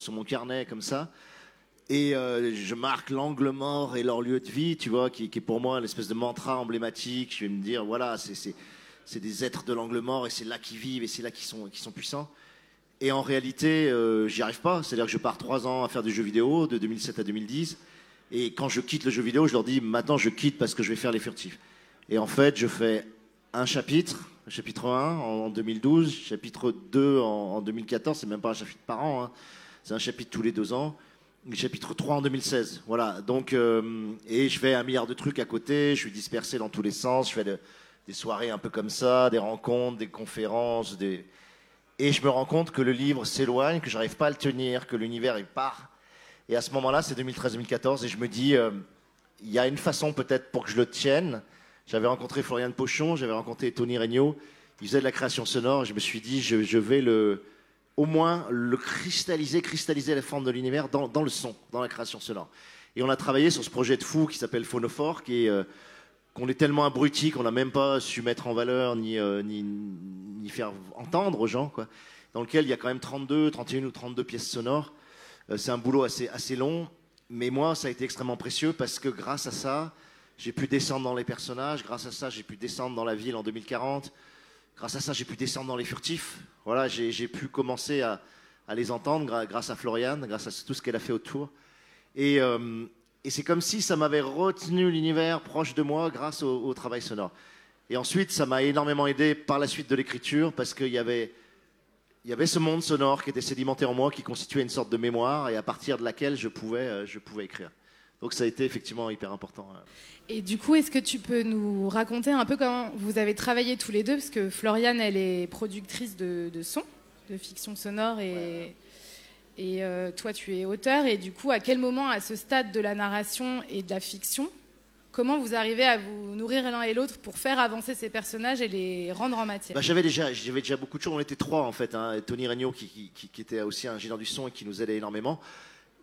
sur mon carnet comme ça. Et euh, je marque l'angle mort et leur lieu de vie, tu vois, qui, est pour moi l'espèce de mantra emblématique. Je vais me dire, voilà, c'est des êtres de l'angle mort et c'est là qu'ils vivent et c'est là qu'ils sont, qu'ils sont puissants. Et en réalité, euh, j'y arrive pas. C'est-à-dire que je pars trois ans à faire des jeux vidéo, de 2007 à 2010. Et quand je quitte le jeu vidéo, je leur dis, maintenant je quitte parce que je vais faire les furtifs. Et en fait, je fais un chapitre, chapitre 1 en 2012, chapitre 2 en, 2014, c'est même pas un chapitre par an, hein. C'est un chapitre tous les deux ans chapitre 3 en 2016. Voilà. Donc, euh, et je fais un milliard de trucs à côté. Je suis dispersé dans tous les sens. Je fais des soirées un peu comme ça, des rencontres, des conférences, et je me rends compte que le livre s'éloigne, que j'arrive pas à le tenir, que l'univers il part. Et à ce moment-là, c'est 2013-2014, et je me dis, euh, il y a une façon peut-être pour que je le tienne. J'avais rencontré Florian Pochon, j'avais rencontré Tony Regnault. Ils faisaient de la création sonore. Je me suis dit, je, je vais le au moins le cristalliser, cristalliser la forme de l'univers dans, le son, dans la création sonore. Et on a travaillé sur ce projet de fou qui s'appelle Phonophore, qui euh, qu'on est tellement abruti qu'on n'a même pas su mettre en valeur ni, euh, faire entendre aux gens. Dans lequel il y a quand même 32, 31 ou 32 pièces sonores. Euh, c'est un boulot assez, assez long, mais moi, ça a été extrêmement précieux parce que grâce à ça, j'ai pu descendre dans les personnages, grâce à ça, j'ai pu descendre dans la ville en 2040, grâce à ça, j'ai pu descendre dans les furtifs. Voilà, j'ai pu commencer à, les entendre grâce à Floriane, grâce à tout ce qu'elle a fait autour. Euh, et, c'est comme si ça m'avait retenu l'univers proche de moi grâce au, travail sonore. Et ensuite, ça m'a énormément aidé par la suite de l'écriture parce qu'il y avait, ce monde sonore qui était sédimenté en moi, qui constituait une sorte de mémoire et à partir de laquelle je pouvais, euh, je pouvais écrire. Donc ça a été effectivement hyper important. Et du coup, est-ce que tu peux nous raconter un peu comment vous avez travaillé tous les deux? Parce que Floriane, elle est productrice de, son, de fiction sonore, et, et euh, toi, tu es auteur. Et du coup, à quel moment, à ce stade de la narration et de la fiction, comment vous arrivez à vous nourrir l'un et l'autre pour faire avancer ces personnages et les rendre en matière? Bah, J'avais déjà, déjà beaucoup de choses. On était trois, en fait. Hein. Tony Regnault, qui, qui, était aussi un ingénieur du son et qui nous aidait énormément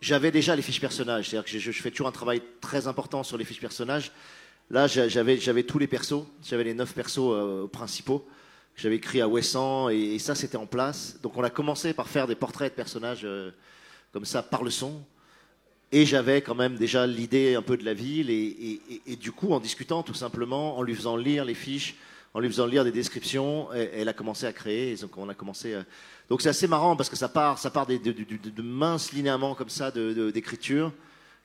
j'avais déjà les fiches personnages. C'est-à-dire que je, fais toujours un travail très important sur les fiches personnages. Là, j'avais, j'avais tous les persos. J'avais les neuf persos euh, principaux que j'avais écrits à Wesson et, ça, c'était en place. Donc, on a commencé par faire des portraits de personnages euh, comme ça par le son. Et j'avais quand même déjà l'idée un peu de la ville. Et, et, du coup, en discutant tout simplement, en lui faisant lire les fiches, en lui faisant lire des descriptions, elle, a commencé à créer. donc, on a commencé. À, donc c'est assez marrant parce que ça part, ça part de, minces linéaments comme ça d'écriture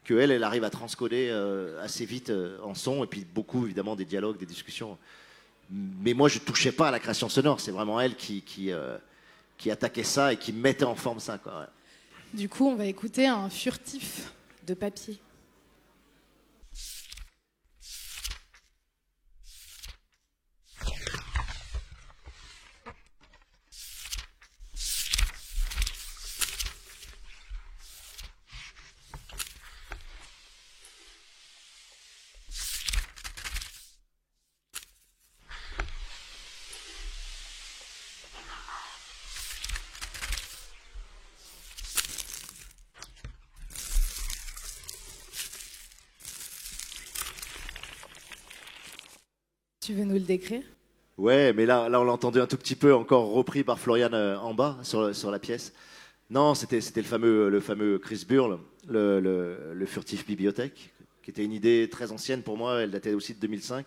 que elle, elle arrive à transcoder euh, assez vite euh, en son et puis beaucoup évidemment des dialogues, des discussions. Mais moi je touchais pas à la création sonore, c'est vraiment elle qui euh, attaquait ça et qui mettait en forme ça. Du coup, on va écouter un furtif de papier. Décrire Ouais, mais là, là on l'a entendu un tout petit peu, encore repris par Florian euh, en bas sur, sur la pièce. Non, c'était le fameux, le fameux Chris Burle, le, le, furtif bibliothèque, qui était une idée très ancienne pour moi, elle datait aussi de 2005.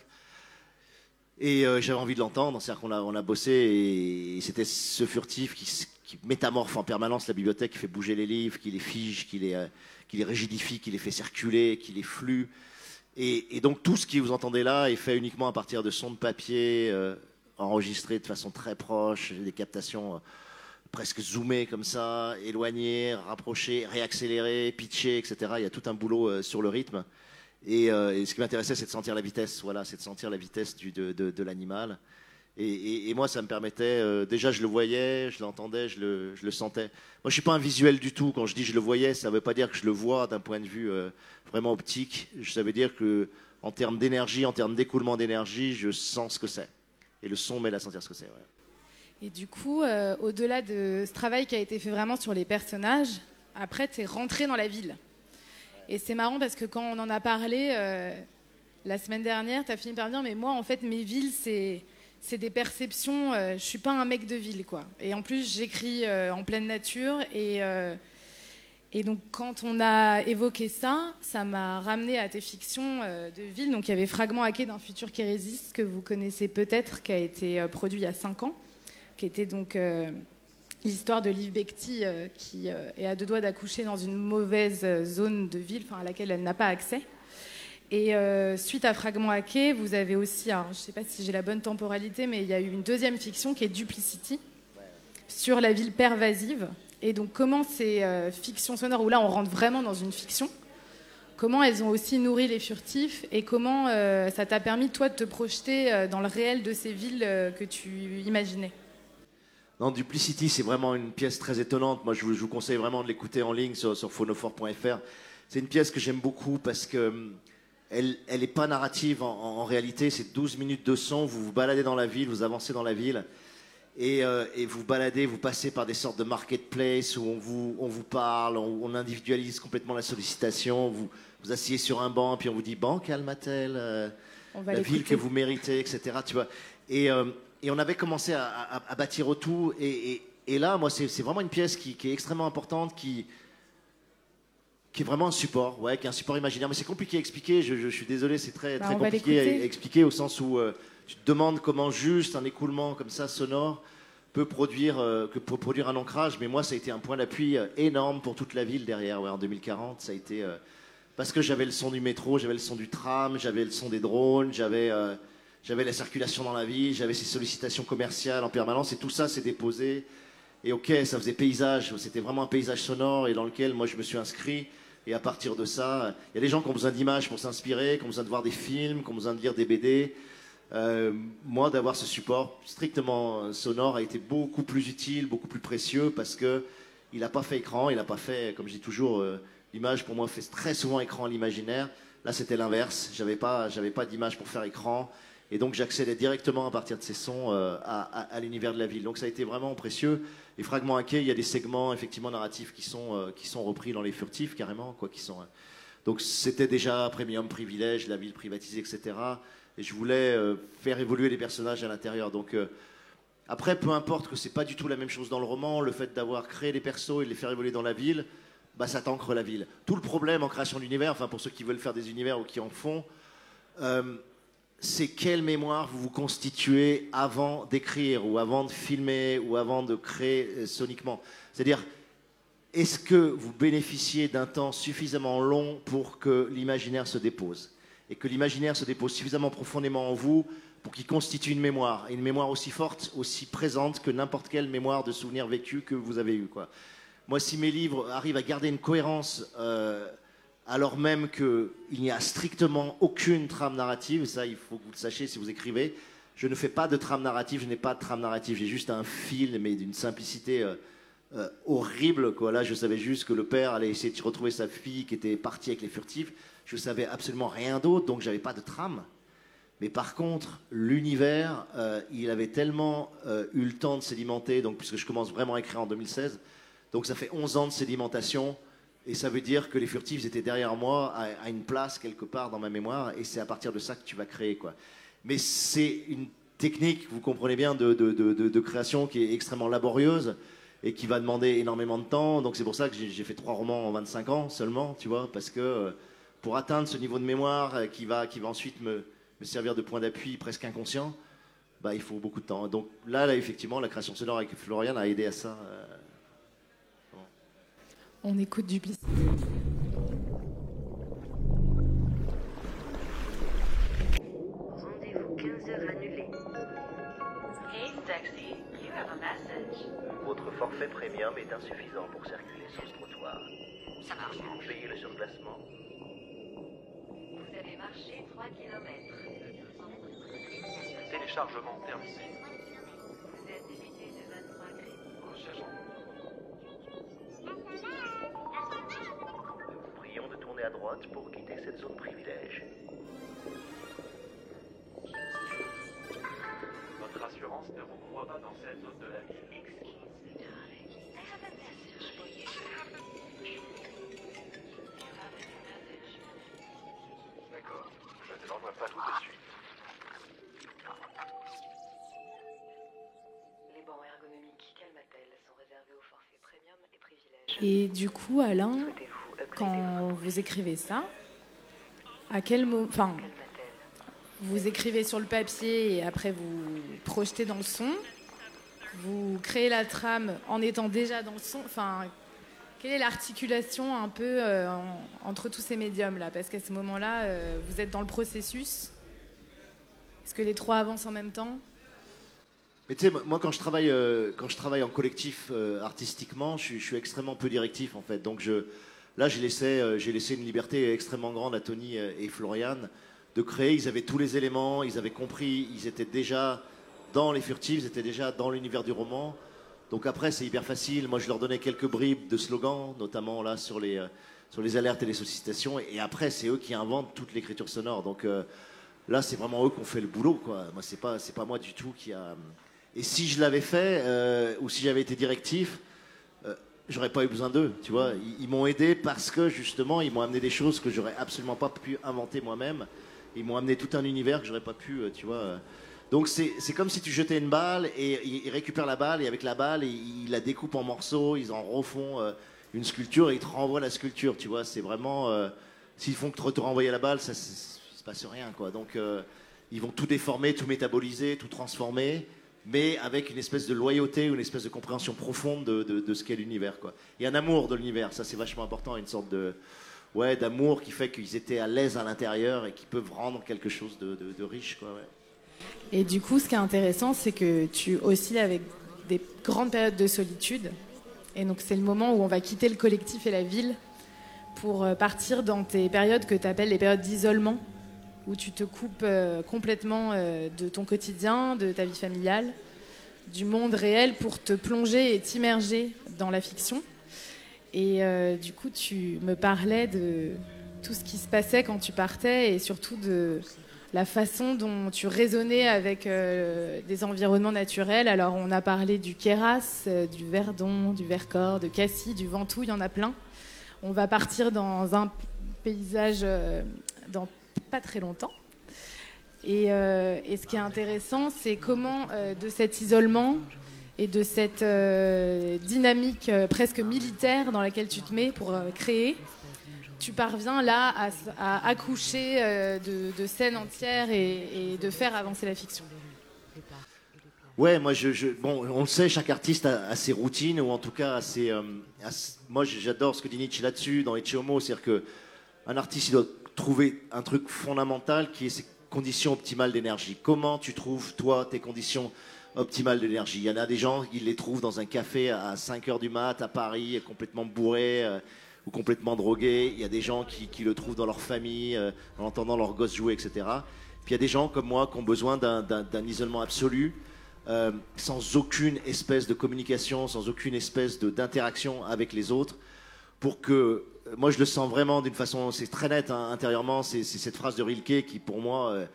Et euh, j'avais envie de l'entendre, c'est-à-dire qu'on a, on a bossé et, c'était ce furtif qui, qui, métamorphe en permanence la bibliothèque, qui fait bouger les livres, qui les fige, qui les, euh, qui les rigidifie, qui les fait circuler, qui les flue. Et, donc tout ce que vous entendez là est fait uniquement à partir de sons de papier euh, enregistrés de façon très proche, des captations euh, presque zoomées comme ça, éloignées, rapprochées, réaccélérées, pitchées, etc. Il y a tout un boulot euh, sur le rythme. Et, ce qui m'intéressait, c'est de sentir la vitesse. Voilà, c'est de sentir la vitesse du, de, de l'animal. Et, moi, ça me permettait, euh, déjà, je le voyais, je l'entendais, je le, sentais. Moi, je suis pas un visuel du tout. Quand je dis je le voyais, ça ne veut pas dire que je le vois d'un point de vue euh, vraiment optique. Ça veut dire que, en termes d'énergie, en termes d'écoulement d'énergie, je sens ce que c'est. Et le son m'aide à sentir ce que c'est. Et du coup, euh, au-delà de ce travail qui a été fait vraiment sur les personnages, après, tu es rentré dans la ville. Et c'est marrant parce que quand on en a parlé la semaine dernière, tu as fini par dire, mais moi, en fait, mes villes, c'est c'est des perceptions. Euh, je suis pas un mec de ville, quoi. Et en plus, j'écris euh, en pleine nature et, euh, Et donc, quand on a évoqué ça, ça m'a ramené à tes fictions euh, de ville. Donc, il y avait Fragment hacké d'un futur qui résiste, que vous connaissez peut-être, qui a été produit il y a cinq ans, qui était donc l'histoire de Liv Bekti, qui est à deux doigts d'accoucher dans une mauvaise zone de ville, à laquelle elle n'a pas accès. Et suite à Fragment hacké, vous avez aussi, je ne sais pas si j'ai la bonne temporalité, mais il y a eu une deuxième fiction qui est Duplicity, sur la ville pervasive et donc, comment ces euh, fictions sonores, où là on rentre vraiment dans une fiction, comment elles ont aussi nourri les furtifs et comment euh, ça t'a permis, toi, de te projeter euh, dans le réel de ces villes que tu imaginais? Non, Duplicity, c'est vraiment une pièce très étonnante. Moi, je vous, conseille vraiment de l'écouter en ligne sur, sur. C'est une pièce que j'aime beaucoup parce que elle n'est pas narrative en, en réalité. C'est 12 minutes de son. Vous vous baladez dans la ville, vous avancez dans la ville. Euh, et, vous baladez, vous passez par des sortes de marketplace où on vous, on vous parle, on, individualise complètement la sollicitation, vous vous asseyez sur un banc, puis on vous dit Banque Almatel, euh, la ville que vous méritez, etc. Tu vois et, euh, et on avait commencé à, bâtir autour. Et, et, là, moi, c'est vraiment une pièce qui, est extrêmement importante, qui, qui est vraiment un support, ouais, qui est un support imaginaire. Mais c'est compliqué à expliquer, je, suis désolé, c'est très, bah, très compliqué à expliquer au sens où tu te demandes comment juste un écoulement comme ça sonore peut produire, euh, que peut produire un ancrage. Mais moi, ça a été un point d'appui euh, énorme pour toute la ville derrière. en 2040, ça a été euh, parce que j'avais le son du métro, j'avais le son du tram, j'avais le son des drones, j'avais j'avais la circulation dans la ville, j'avais ces sollicitations commerciales en permanence, et tout ça s'est déposé. Et ok, ça faisait paysage, c'était vraiment un paysage sonore et dans lequel moi je me suis inscrit. Et à partir de ça, il y a des gens qui ont besoin d'images pour s'inspirer, qui ont besoin de voir des films, qui ont besoin de lire des BD. Euh, moi, d'avoir ce support strictement sonore a été beaucoup plus utile, beaucoup plus précieux parce que il n'a pas fait écran, il n'a pas fait, comme je dis toujours, euh, l'image pour moi fait très souvent écran l'imaginaire. Là, c'était l'inverse. J'avais pas, j'avais pas d'image pour faire écran, et donc j'accédais directement à partir de ces sons euh, à, l'univers de la ville. Donc ça a été vraiment précieux. Les fragments hackés, il y a des segments effectivement narratifs qui sont qui sont repris dans les furtifs carrément, quoi, qui sont. donc c'était déjà premium privilège, la ville privatisée, etc et je voulais euh, faire évoluer les personnages à l'intérieur. Donc euh, après, peu importe que c'est pas du tout la même chose dans le roman, le fait d'avoir créé les persos et de les faire évoluer dans la ville, bah ça t'ancre la ville. Tout le problème en création d'univers, enfin pour ceux qui veulent faire des univers ou qui en font, euh, c'est quelle mémoire vous vous constituez avant d'écrire ou avant de filmer ou avant de créer soniquement? C'est-à-dire, est-ce que vous bénéficiez d'un temps suffisamment long pour que l'imaginaire se dépose? Et que l'imaginaire se dépose suffisamment profondément en vous pour qu'il constitue une mémoire, une mémoire aussi forte, aussi présente que n'importe quelle mémoire de souvenir vécu que vous avez eu. Moi, si mes livres arrivent à garder une cohérence, euh, alors même qu'il n'y a strictement aucune trame narrative, ça il faut que vous le sachiez si vous écrivez, je ne fais pas de trame narrative, je n'ai pas de trame narrative, j'ai juste un fil, mais d'une simplicité euh, euh, horrible. Quoi. Là, je savais juste que le père allait essayer de retrouver sa fille qui était partie avec les furtifs. Je savais absolument rien d'autre, donc j'avais pas de trame. Mais par contre, l'univers, euh, il avait tellement eu le temps de sédimenter, donc puisque je commence vraiment à écrire en 2016, donc ça fait 11 ans de sédimentation, et ça veut dire que les furtifs étaient derrière moi, à, une place quelque part dans ma mémoire, et c'est à partir de ça que tu vas créer. Quoi. Mais c'est une technique, vous comprenez bien, de, de, de, création qui est extrêmement laborieuse et qui va demander énormément de temps. Donc c'est pour ça que j'ai fait trois romans en 25 ans seulement, tu vois, parce que euh, pour atteindre ce niveau de mémoire euh, qui va, qui va ensuite me, servir de point d'appui presque inconscient, bah, il faut beaucoup de temps. Donc là, là effectivement, la création sonore avec Florian a aidé à ça. On écoute du Duplicité. Rendez-vous 15h annulé. Hey taxi, you have a message. Votre forfait premium est insuffisant pour circuler sur ce trottoir. Ça marche. Vous payez le surclassement 3 km. Téléchargement terminé. À droite pour quitter cette zone privilège. Votre assurance ne vous croit pas dans cette zone de la ville. pas tout de suite. Les bancs ergonomiques Calmatel sont réservés au forfait premium et privilèges. Et du coup, Alain, quand vous écrivez ça, à quel moment, enfin, vous écrivez sur le papier et après vous projetez dans le son, vous créez la trame en étant déjà dans le son, enfin, quelle est l'articulation un peu euh, en- entre tous ces médiums là Parce qu'à ce moment-là, euh, vous êtes dans le processus. Est-ce que les trois avancent en même temps? Mais tu sais, moi, quand je travaille, euh, quand je travaille en collectif artistiquement, je je suis extrêmement peu directif en fait. Donc je, là, j'ai laissé, euh, j'ai laissé une liberté extrêmement grande à Tony euh, et Florian de créer. Ils avaient tous les éléments, ils avaient compris, ils étaient déjà dans les furtifs, ils étaient déjà dans l'univers du roman. Donc après, c'est hyper facile. Moi, je leur donnais quelques bribes de slogans, notamment là sur les, euh, alertes et les sollicitations. Et, après, c'est eux qui inventent toute l'écriture sonore. Donc là, c'est vraiment eux qui ont fait le boulot. Quoi. Moi, c'est pas, pas moi du tout qui a. Et si je l'avais fait, ou si j'avais été directif, j'aurais pas eu besoin d'eux. Tu vois, ils, m'ont aidé parce que justement, ils m'ont amené des choses que j'aurais absolument pas pu inventer moi-même. Ils m'ont amené tout un univers que j'aurais pas pu, euh, tu vois. Donc c'est comme si tu jetais une balle et ils récupèrent la balle et avec la balle ils, la découpent en morceaux, ils en refont euh, une sculpture et ils te renvoient la sculpture. Tu vois, c'est vraiment euh, s'ils font que te renvoyer la balle, ça il se passe rien quoi. Donc ils vont tout déformer, tout métaboliser, tout transformer, mais avec une espèce de loyauté, une espèce de compréhension profonde de, de- ce qu'est l'univers quoi. Et un amour de l'univers, ça c'est vachement important, une sorte de ouais d'amour qui fait qu'ils étaient à l'aise à l'intérieur et qui peuvent rendre quelque chose de, de- riche quoi. Et du coup, ce qui est intéressant, c'est que tu oscilles avec des grandes périodes de solitude. Et donc, c'est le moment où on va quitter le collectif et la ville pour euh, partir dans tes périodes que tu appelles les périodes d'isolement, où tu te coupes euh, complètement euh, de ton quotidien, de ta vie familiale, du monde réel pour te plonger et t'immerger dans la fiction. Et euh, du coup, tu me parlais de tout ce qui se passait quand tu partais et surtout de la façon dont tu raisonnais avec des environnements naturels. Alors, on a parlé du Kéras, du Verdon, du Vercors, de Cassis, du Ventoux, il y en a plein. On va partir dans un paysage dans pas très longtemps. Et, euh, et ce qui est intéressant, c'est comment, euh, de cet isolement et de cette euh, dynamique presque militaire dans laquelle tu te mets pour créer, tu parviens là à, accoucher de, scènes entières et, de faire avancer la fiction. Ouais, moi, bon, on le sait, chaque artiste a, ses routines, ou en tout cas, moi, j'adore ce que dit Nietzsche là-dessus, dans Homo, c'est-à-dire que un artiste, il doit trouver un truc fondamental qui est ses conditions optimales d'énergie. Comment tu trouves, toi, tes conditions optimales d'énergie? Il y en a des gens qui les trouvent dans un café à 5 heures du mat à Paris, complètement bourrés euh, ou complètement drogués. Il y a des gens qui, qui le trouvent dans leur famille, euh, en entendant leurs gosses jouer, etc. Puis il y a des gens comme moi qui ont besoin d'un- isolement absolu, euh, sans aucune espèce de communication, sans aucune espèce d'interaction avec les autres, pour que, euh, moi je le sens vraiment d'une façon, c'est très net hein, intérieurement, c'est cette phrase de Rilke qui pour moi euh,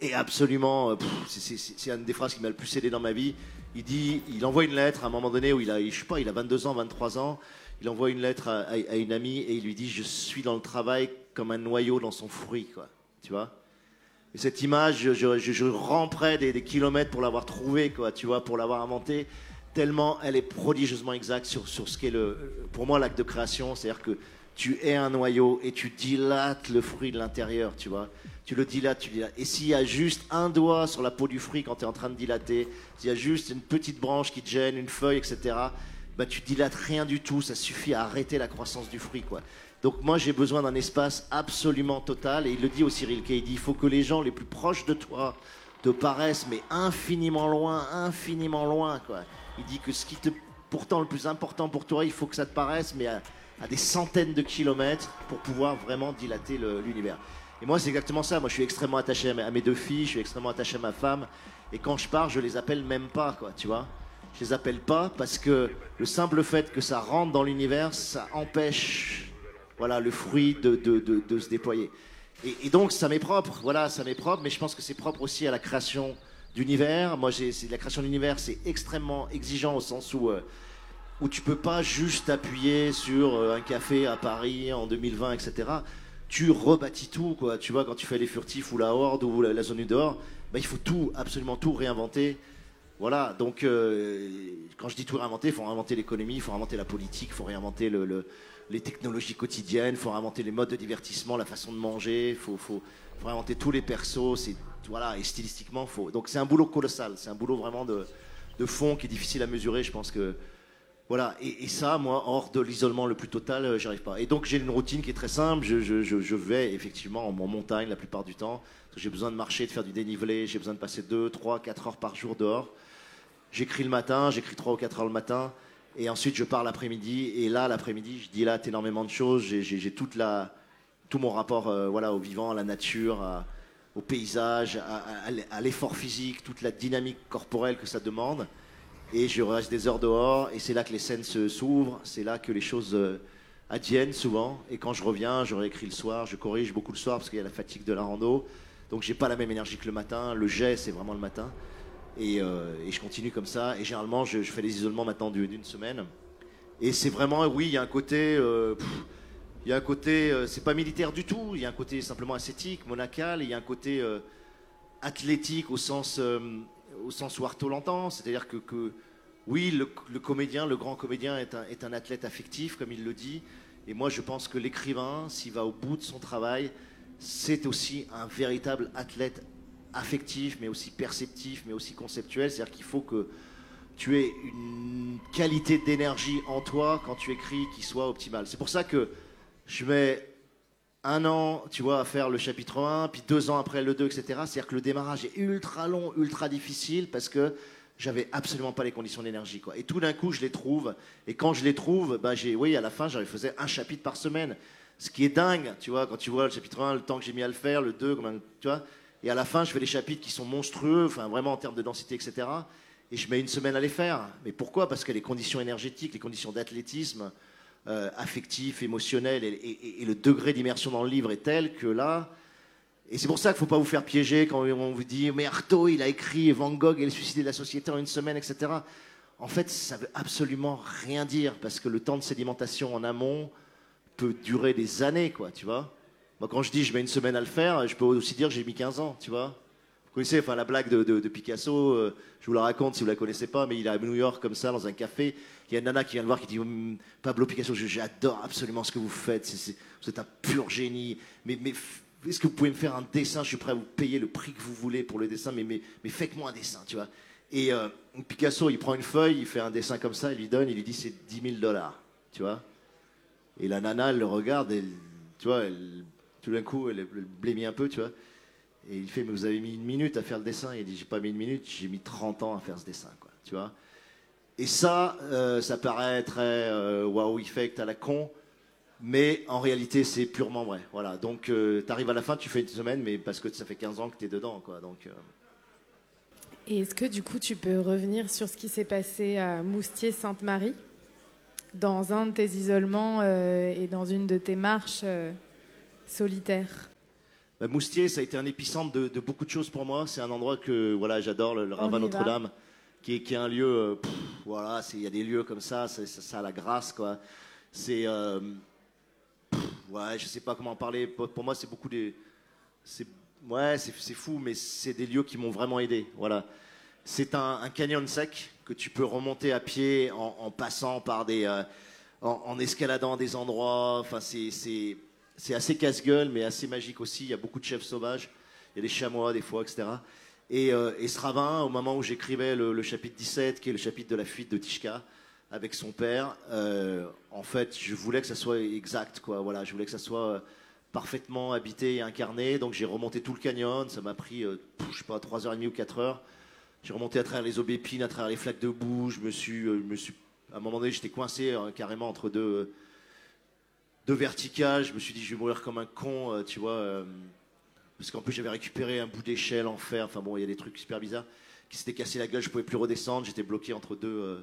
est, absolument, euh, c'est- une des phrases qui m'a le plus aidé dans ma vie. Il dit, il envoie une lettre à un moment donné où il a, je sais pas, il a 22 ans, 23 ans, il envoie une lettre à, une amie et il lui dit, je suis dans le travail comme un noyau dans son fruit, quoi, tu vois? Et cette image, je, je, des, des kilomètres pour l'avoir trouvée, quoi, tu vois, pour l'avoir inventée, tellement elle est prodigieusement exacte sur, sur ce qu'est le, pour moi, l'acte de création. C'est-à-dire que tu es un noyau et tu dilates le fruit de l'intérieur, tu vois. Tu le dilates, tu dilates. Et s'il y a juste un doigt sur la peau du fruit quand tu es en train de dilater, s'il y a juste une petite branche qui te gêne, une feuille, etc., bah, tu dilates rien du tout. Ça suffit à arrêter la croissance du fruit, quoi. Donc moi j'ai besoin d'un espace absolument total et il le dit aussi Rilke, il dit il faut que les gens les plus proches de toi te paraissent mais infiniment loin, infiniment loin quoi. Il dit que ce qui te pourtant le plus important pour toi, il faut que ça te paraisse mais à, des centaines de kilomètres pour pouvoir vraiment dilater l'univers. Et moi c'est exactement ça, moi je suis extrêmement attaché à mes, deux filles, je suis extrêmement attaché à ma femme et quand je pars je les appelle même pas quoi, tu vois. Je les appelle pas parce que le simple fait que ça rentre dans l'univers, ça empêche voilà, le fruit de se déployer. Et, et donc, ça m'est propre, voilà, ça m'est propre, mais je pense que c'est propre aussi à la création d'univers. Moi, j'ai, la création d'univers, c'est extrêmement exigeant au sens où, euh, où tu peux pas juste appuyer sur euh, un café à Paris en 2020, etc. Tu rebâtis tout, quoi. Tu vois, quand tu fais les furtifs ou la horde ou la, zone du dehors, bah, il faut tout, absolument tout réinventer Voilà, donc euh, quand je dis tout réinventer, il faut réinventer l'économie, il faut réinventer la politique, il faut réinventer le, le- les technologies quotidiennes, il faut réinventer les modes de divertissement, la façon de manger, il faut, faut, réinventer tous les persos, voilà, et stylistiquement, faut. Donc c'est un boulot colossal, c'est un boulot vraiment de, de fond qui est difficile à mesurer, je pense que. Voilà, et, ça, moi, hors de l'isolement le plus total, euh, j'y arrive pas. Et donc j'ai une routine qui est très simple, je, je- je- vais effectivement en montagne la plupart du temps, j'ai besoin de marcher, de faire du dénivelé, j'ai besoin de passer 2, 3, 4 heures par jour dehors. J'écris le matin, j'écris 3 ou 4 heures le matin, et ensuite je pars l'après-midi, et là, l'après-midi, je dilate énormément de choses, j'ai- tout mon rapport euh, voilà, au vivant, à la nature, à- au paysage, à, l'effort physique, toute la dynamique corporelle que ça demande. Et je reste des heures dehors, et c'est là que les scènes s'ouvrent, c'est là que les choses euh, adviennent souvent. Et quand je reviens, je réécris le soir, je corrige beaucoup le soir parce qu'il y a la fatigue de la rando. Donc j'ai pas la même énergie que le matin. Le jet, c'est vraiment le matin. Et, euh, je continue comme ça. Et généralement, je, fais les isolements maintenant du- d'une semaine. Et c'est vraiment, oui, il y a un côté. euh, il y a un côté, euh, c'est pas militaire du tout, il y a un côté simplement ascétique, monacal, il y a un côté euh, athlétique au sens, euh, au sens l'entend, c'est-à-dire que, que, oui, le, le comédien, le grand comédien est un, est un athlète affectif, comme il le dit, et moi je pense que l'écrivain, s'il va au bout de son travail, c'est aussi un véritable athlète affectif, mais aussi perceptif, mais aussi conceptuel, c'est-à-dire qu'il faut que tu aies une qualité d'énergie en toi quand tu écris qui soit optimale. C'est pour ça que je mets un an, tu vois, à faire le chapitre 1, puis deux ans après le 2, etc. C'est-à-dire que le démarrage est ultra long, ultra difficile, parce que j'avais absolument pas les conditions d'énergie, quoi. Et tout d'un coup, je les trouve, et quand je les trouve, bah, j'ai, oui, à la fin, j'en faisais un chapitre par semaine. Ce qui est dingue, tu vois, quand tu vois le chapitre 1, le temps que j'ai mis à le faire, le 2, comment- tu vois. Et à la fin, je fais des chapitres qui sont monstrueux, enfin, vraiment en termes de densité, etc. Et je mets une semaine à les faire. Mais pourquoi? Parce que les conditions énergétiques, les conditions d'athlétisme, euh, affectif, émotionnel, et, le degré d'immersion dans le livre est tel que là. Et c'est pour ça qu'il ne faut pas vous faire piéger quand on vous dit Mais Artaud, il a écrit Van Gogh et le suicide de la société en une semaine, etc. En fait, ça veut absolument rien dire parce que le temps de sédimentation en amont peut durer des années, quoi, tu vois. Moi, quand je dis je mets une semaine à le faire, je peux aussi dire j'ai mis 15 ans, tu vois. Vous connaissez enfin, la blague de, Picasso, euh, je vous la raconte si vous la connaissez pas, mais il est à New York comme ça, dans un café. Il y a une nana qui vient le voir qui dit Hum, Pablo Picasso, j'adore absolument ce que vous faites, vous êtes un pur génie. Mais, est-ce que vous pouvez me faire un dessin? Je suis prêt à vous payer le prix que vous voulez pour le dessin, mais, faites-moi un dessin, tu vois. Et euh, Picasso, il prend une feuille, il fait un dessin comme ça, il lui donne, il lui dit c'est 10 000 dollars, tu vois. Et la nana, elle le regarde, elle, tu vois, tout d'un coup, elle, elle blêmit un peu, tu vois. Et il fait, mais vous avez mis une minute à faire le dessin. Il dit, j'ai pas mis une minute, j'ai mis 30 ans à faire ce dessin, quoi, tu vois? Et ça, euh, ça paraît très euh, wow effect à la con, mais en réalité, c'est purement vrai. Voilà. Donc, tu arrives à la fin, tu fais une semaine, mais parce que ça fait 15 ans que tu es dedans, quoi. Donc, euh, Et est-ce que du coup tu peux revenir sur ce qui s'est passé à Moustier-Sainte-Marie? Dans un de tes isolements euh, et dans une de tes marches euh, solitaires? Bah, Moustier, ça a été un épicentre de, de beaucoup de choses pour moi. C'est un endroit que voilà, j'adore, le, le va. Notre-Dame, qui est, qui est un lieu. euh, pff, voilà, il y a des lieux comme ça, c'est- ça, ça a la grâce, quoi. C'est. euh, pff, ouais, je sais pas comment en parler. Pour, pour moi, c'est beaucoup des. c'est- Ouais, c'est c'est fou, mais c'est des lieux qui m'ont vraiment aidé. Voilà. C'est un, un canyon sec que tu peux remonter à pied en, en passant par des. euh, en, en escaladant des endroits. Enfin, c'est- c'est c'est assez casse-gueule, mais assez magique aussi. Il y a beaucoup de chefs sauvages. Il y a des chamois, des fois, etc. Et, euh, et ce ravin, au moment où j'écrivais le, chapitre 17, qui est le chapitre de la fuite de Tishka, avec son père, euh, en fait, je voulais que ça soit exact, quoi. Voilà, je voulais que ça soit euh, parfaitement habité et incarné. Donc j'ai remonté tout le canyon. Ça m'a pris, euh, je sais pas, 3h30 ou 4 heures. J'ai remonté à travers les aubépines, à travers les flaques de boue. Je me suis, euh, à un moment donné, j'étais coincé euh, carrément entre deux, deux verticales. Je me suis dit, je vais mourir comme un con, euh, tu vois. euh, parce qu'en plus, j'avais récupéré un bout d'échelle en fer. Enfin bon, il y a des trucs super bizarres qui s'étaient cassé la gueule. Je pouvais plus redescendre. J'étais bloqué entre deux, euh,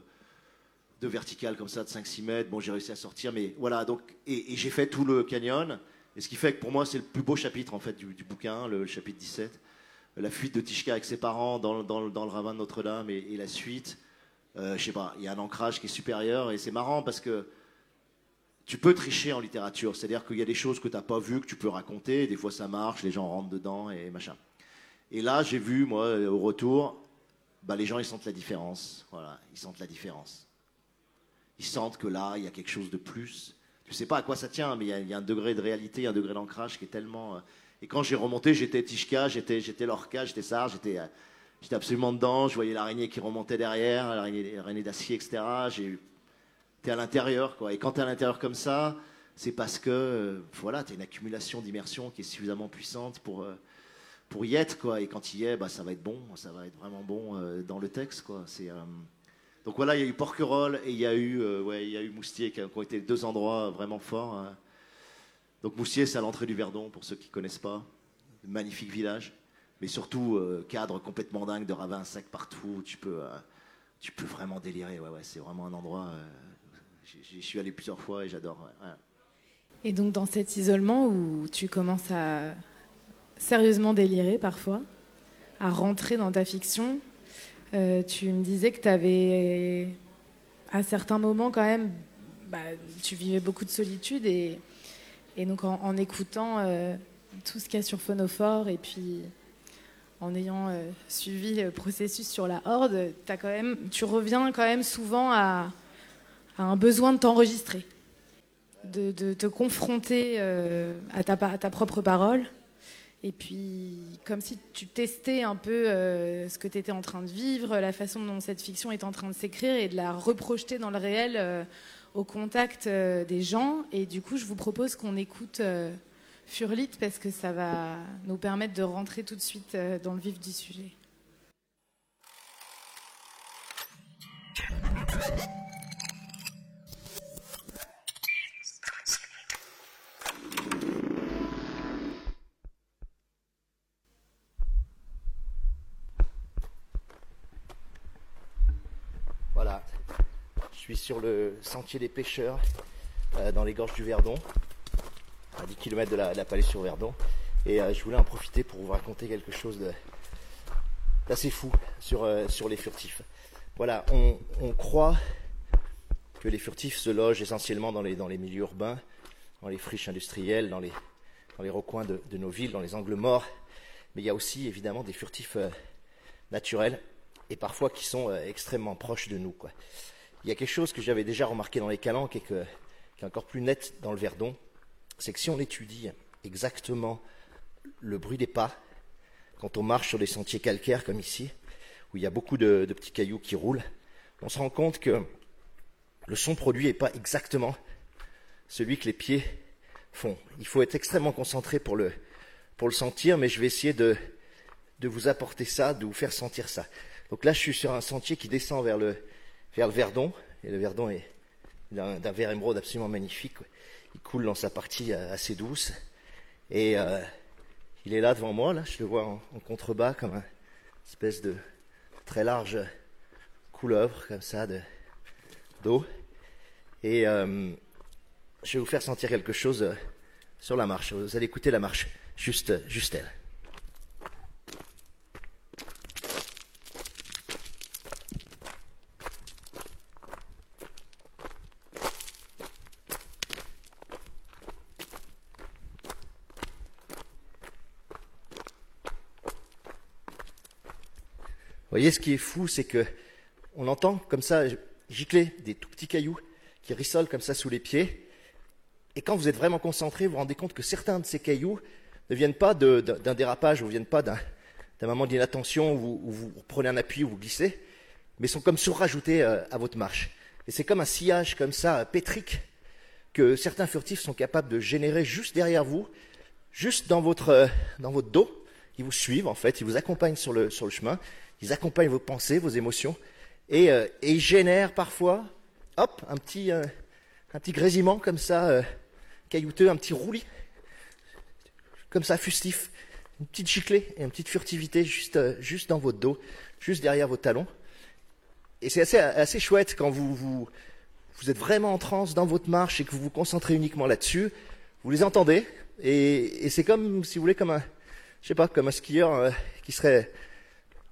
deux verticales comme ça de 5-6 mètres. Bon, j'ai réussi à sortir. Mais voilà, donc, et, j'ai fait tout le canyon. Et ce qui fait que pour moi, c'est le plus beau chapitre en fait du, bouquin, le, chapitre 17. La fuite de Tishka avec ses parents dans, le- dans, dans le ravin de Notre-Dame et, et la suite. Euh, je sais pas, il y a un ancrage qui est supérieur et c'est marrant parce que tu peux tricher en littérature, c'est-à-dire qu'il y a des choses que tu n'as pas vues, que tu peux raconter, des fois ça marche, les gens rentrent dedans et machin. Et là, j'ai vu, moi, au retour, bah, les gens ils sentent la différence. Voilà, ils sentent la différence. Ils sentent que là, il y a quelque chose de plus. Tu sais pas à quoi ça tient, mais il y a- un degré de réalité, un degré d'ancrage qui est tellement. euh, Et quand j'ai remonté, j'étais Tishka, j'étais, Lorca, j'étais j'étais, euh, j'étais absolument dedans. Je voyais l'araignée qui remontait derrière, l'araignée, d'acier, etc. t'es à l'intérieur, quoi. Et quand t'es à l'intérieur comme ça, c'est parce que, euh, voilà, t'as une accumulation d'immersion qui est suffisamment puissante pour, euh, pour y être, quoi. Et quand il y est, bah, ça va être bon, ça va être vraiment bon euh, dans le texte, quoi. Euh, Donc voilà, il y a eu Porquerolles et il y a eu, ouais, y a eu Moustier qui, ont été deux endroits vraiment forts. hein. Donc Moustier, c'est à l'entrée du Verdon, pour ceux qui connaissent pas. Magnifique village. Mais surtout, cadre complètement dingue de ravins secs partout. Tu peux, tu peux vraiment délirer. Ouais, ouais, c'est vraiment un endroit. J'y- suis allé plusieurs fois et j'adore. Et donc dans cet isolement où tu commences à sérieusement délirer parfois, à rentrer dans ta fiction, euh, tu me disais que tu avais à certains moments quand même, bah, tu vivais beaucoup de solitude et, donc en, écoutant euh, tout ce qu'il y a sur Phonophore et puis en ayant euh, suivi le processus sur la Horde, tu reviens quand même souvent à, à un besoin de t'enregistrer de, te confronter euh, à, ta, propre parole. Et puis, comme si tu testais un peu euh, ce que tu étais en train de vivre, la façon dont cette fiction est en train de s'écrire et de la reprojeter dans le réel euh, au contact des gens. Et du coup, je vous propose qu'on écoute Furlite parce que ça va nous permettre de rentrer tout de suite dans le vif du sujet. Sur le sentier des pêcheurs euh, dans les gorges du Verdon, à 10 km de la, Palais sur Verdon. Et euh, je voulais en profiter pour vous raconter quelque chose d'assez fou sur, euh, sur les furtifs. Voilà, on, croit que les furtifs se logent essentiellement dans les, dans les milieux urbains, dans les friches industrielles, dans les, dans les recoins de, de nos villes, dans les angles morts. Mais il y a aussi évidemment des furtifs naturels et parfois qui sont extrêmement proches de nous. Quoi. Il y a quelque chose que j'avais déjà remarqué dans les calanques et qui est encore plus net dans le Verdon, c'est que si on étudie exactement le bruit des pas, quand on marche sur des sentiers calcaires comme ici, où il y a beaucoup de, de petits cailloux qui roulent, on se rend compte que le son produit n'est pas exactement celui que les pieds font. Il faut être extrêmement concentré pour le, pour le sentir, mais je vais essayer de, de vous apporter ça, de vous faire sentir ça. Donc là, je suis sur un sentier qui descend vers le, vers le Verdon, et le Verdon est d'un vert émeraude absolument magnifique. Il coule dans sa partie euh, assez douce, et euh, il est là devant moi, là, je le vois en, contrebas comme une espèce de très large couleuvre, comme ça, de- d'eau. Et euh, je vais vous faire sentir quelque chose sur la marche. Vous allez écouter la marche, juste, juste elle. Voyez, ce qui est fou, c'est que on entend comme ça gicler des tout petits cailloux qui rissolent comme ça sous les pieds. Et quand vous êtes vraiment concentré, vous vous rendez compte que certains de ces cailloux ne viennent pas d'un dérapage ou ne viennent pas d'un moment d'inattention où, vous- prenez un appui ou vous glissez, mais sont comme surrajoutés euh, à votre marche. Et c'est comme un sillage comme ça, euh, pétrique, que certains furtifs sont capables de générer juste derrière vous, juste dans votre, euh, dans votre dos. Ils vous suivent en fait, ils vous accompagnent sur le, sur le chemin, ils accompagnent vos pensées, vos émotions, et, euh, et ils génèrent parfois, hop, un petit, euh, un petit grésillement comme ça, euh, caillouteux, un petit roulis, comme ça, fustif, une petite giclée et une petite furtivité juste, euh, juste dans votre dos, juste derrière vos talons. Et c'est assez, assez chouette quand vous, vous, vous êtes vraiment en transe dans votre marche et que vous vous concentrez uniquement là-dessus. Vous les entendez et, et c'est comme, si vous voulez, comme un, je sais pas, comme un skieur euh, qui serait,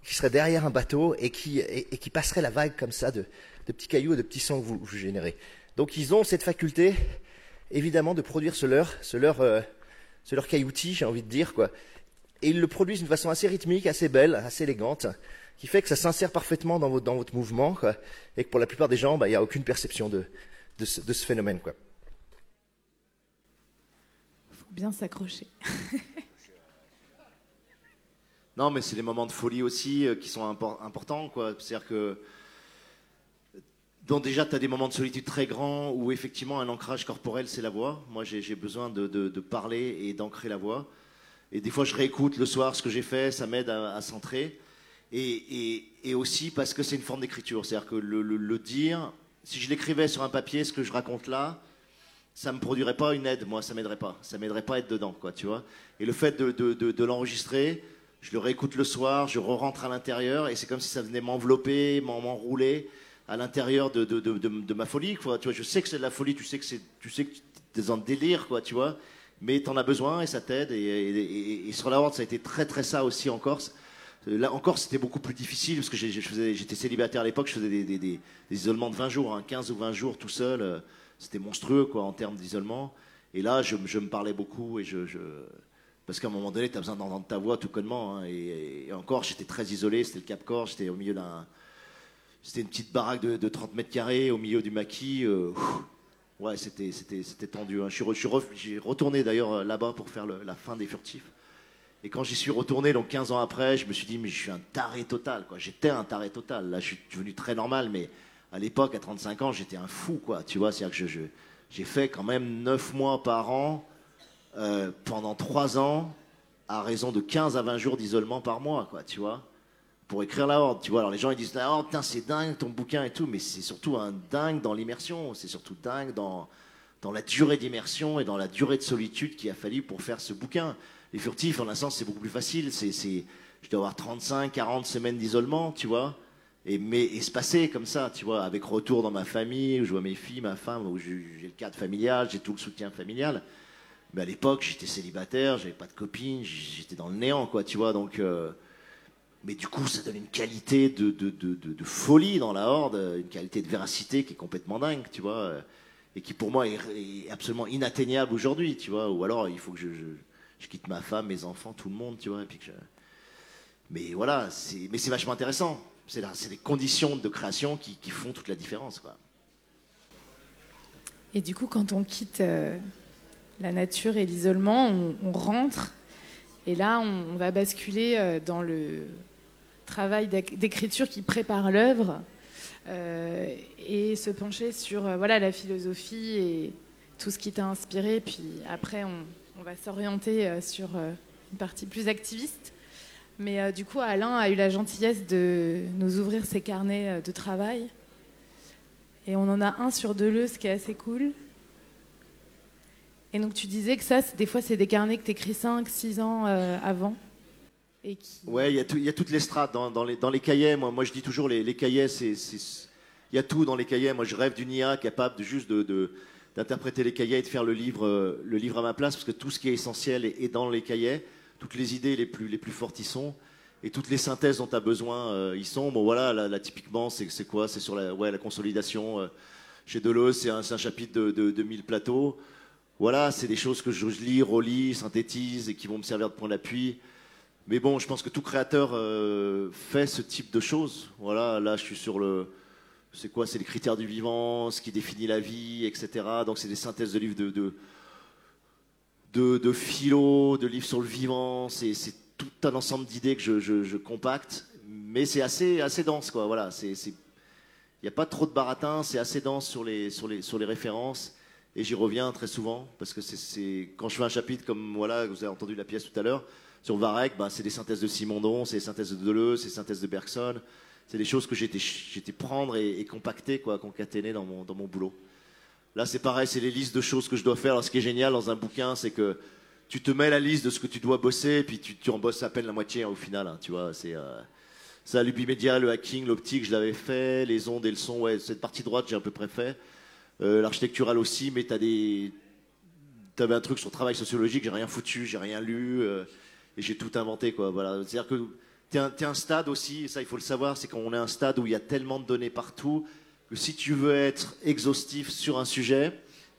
qui serait derrière un bateau et qui, et, qui passerait la vague comme ça de, de petits cailloux et de petits sons que vous, vous générez. Donc ils ont cette faculté, évidemment, de produire ce leurre, ce leurre, euh, ce leurre cailloutis, j'ai envie de dire, quoi. Et ils le produisent d'une façon assez rythmique, assez belle, assez élégante, qui fait que ça s'insère parfaitement dans votre, dans votre mouvement, quoi, et que pour la plupart des gens, bah, il n'y a aucune perception de, de, ce, de ce phénomène. Quoi. Faut bien s'accrocher. Non, mais c'est des moments de folie aussi euh, qui sont impor- importants. C'est-à-dire que. Donc, déjà, tu as des moments de solitude très grands où, effectivement, un ancrage corporel, c'est la voix. Moi, j'ai besoin de, parler et d'ancrer la voix. Et des fois, je réécoute le soir ce que j'ai fait, ça m'aide à, à centrer. Et, aussi parce que c'est une forme d'écriture. C'est-à-dire que le, dire, si je l'écrivais sur un papier, ce que je raconte là, ça me produirait pas une aide, moi, ça m'aiderait pas. Ça m'aiderait pas à être dedans, quoi, tu vois. Et le fait de l'enregistrer, je le réécoute le soir, je re-rentre à l'intérieur, et c'est comme si ça venait m'envelopper, m'en- m'enrouler à l'intérieur de, ma folie. Tu vois, je sais que c'est de la folie, tu sais que c'est, tu sais que tu es dans le délire, quoi, tu vois. Mais t'en as besoin et ça t'aide. Et, sur la horde, ça a été très très ça aussi en Corse. Euh, Là encore, c'était beaucoup plus difficile parce que j'étais célibataire à l'époque, je faisais des, des- isolements de 20 jours, hein, 15 ou 20 jours tout seul. euh, C'était monstrueux quoi en termes d'isolement. Et là, je, me parlais beaucoup et je- parce qu'à un moment donné, tu as besoin d'entendre ta voix tout connement. hein, et, encore, j'étais très isolé. C'était le Cap Corse. J'étais au milieu d'un, c'était une petite baraque de, de 30 mètres carrés au milieu du maquis. euh, ouais, c'était, tendu. hein. Je suis, je j'ai retourné d'ailleurs euh, là-bas pour faire la fin des furtifs. Et quand j'y suis retourné, donc 15 ans après, je me suis dit, mais je suis un taré total. J'étais un taré total. Là, je suis devenu très normal, mais à l'époque, à 35 ans, j'étais un fou. Tu vois, c'est-à-dire que je, je- j'ai fait quand même 9 mois par an, euh, pendant 3 ans, à raison de 15 à 20 jours d'isolement par mois, quoi, tu vois. Pour écrire la horde, tu vois. Alors les gens, ils disent, oh, putain, c'est dingue ton bouquin et tout, mais c'est surtout un dingue dans l'immersion. C'est surtout dingue dans, dans la durée d'immersion et dans la durée de solitude qu'il a fallu pour faire ce bouquin. Les furtifs, en un sens, c'est beaucoup plus facile. C'est, je dois avoir 35, 40 semaines d'isolement, tu vois. Et, mais espacé comme ça, tu vois, avec retour dans ma famille, où je vois mes filles, ma femme, où j'ai le cadre familial, j'ai tout le soutien familial. Mais à l'époque, j'étais célibataire, j'avais pas de copine, j'étais dans le néant, quoi, tu vois. Donc, euh, mais du coup, ça donne une qualité de, folie dans la horde, une qualité de véracité qui est complètement dingue, tu vois, euh, et qui pour moi est, absolument inatteignable aujourd'hui, tu vois. Ou alors, il faut que je, quitte ma femme, mes enfants, tout le monde, tu vois. Mais voilà, mais c'est vachement intéressant. C'est, les conditions de création qui, qui font toute la différence, quoi. Et du coup, quand on quitte euh, la nature et l'isolement, on, rentre. Et là, on, va basculer euh, dans le travail d'éc- d'écriture qui prépare l'œuvre euh, et se pencher sur euh, voilà, la philosophie et tout ce qui t'a inspiré. Puis après, on, va s'orienter sur une partie plus activiste. Mais du coup, Alain a eu la gentillesse de nous ouvrir ses carnets de travail. Et on en a un sur Deleuze qui est assez cool. Et donc tu disais que ça, des fois, c'est des carnets que tu écris 5, 6 ans euh, avant. Et. Ouais, il y, a toutes les strates dans, les, cahiers. Moi, moi, je dis toujours, les, cahiers, il y a tout dans les cahiers. Moi, je rêve d'une IA capable de juste d'interpréter les cahiers et de faire le livre, euh, le livre à ma place, parce que tout ce qui est essentiel est, dans les cahiers. Toutes les idées les plus, les plus fortes y sont. Et toutes les synthèses dont tu as besoin euh, y sont. Bon, voilà, là, typiquement, c'est, quoi? C'est sur la, ouais, la consolidation. euh, chez Deleuze, c'est un, c'est un chapitre de, de, de 1000 plateaux. Voilà, c'est des choses que je, lis, relis, synthétise et qui vont me servir de point d'appui. Mais bon, je pense que tout créateur euh, fait ce type de choses. Voilà, là, je suis sur le. C'est quoi C'est les critères du vivant, ce qui définit la vie, etc. Donc, c'est des synthèses de livres de, de, de, philo, de livres sur le vivant. C'est tout un ensemble d'idées que je, je- compacte. Mais c'est assez, assez dense, quoi. Voilà, c'est- Il n'y a pas trop de baratin, c'est assez dense sur les, sur les, sur les références. Et j'y reviens très souvent, parce que c'est- quand je fais un chapitre comme voilà, vous avez entendu la pièce tout à l'heure, sur Varek, bah, c'est des synthèses de Simondon, c'est des synthèses de Deleuze, c'est des synthèses de Bergson. C'est des choses que été prendre et, compacter, quoi, concaténer dans mon, dans mon boulot. Là, c'est pareil, c'est les listes de choses que je dois faire. Alors, ce qui est génial dans un bouquin, c'est que tu te mets la liste de ce que tu dois bosser, et puis tu, tu en bosses à peine la moitié hein, au final. hein, tu vois, c'est euh, ça, l'ubimédia, le hacking, l'optique, je l'avais fait, les ondes et le son, ouais, cette partie droite, j'ai à peu près fait. Euh, L'architectural aussi, mais t'as des, un truc sur le travail sociologique, j'ai rien foutu, j'ai rien lu, euh, et j'ai tout inventé, quoi. Voilà, c'est-à-dire que t'es t'es un stade aussi, et ça il faut le savoir, c'est qu'on est un stade où il y a tellement de données partout que si tu veux être exhaustif sur un sujet,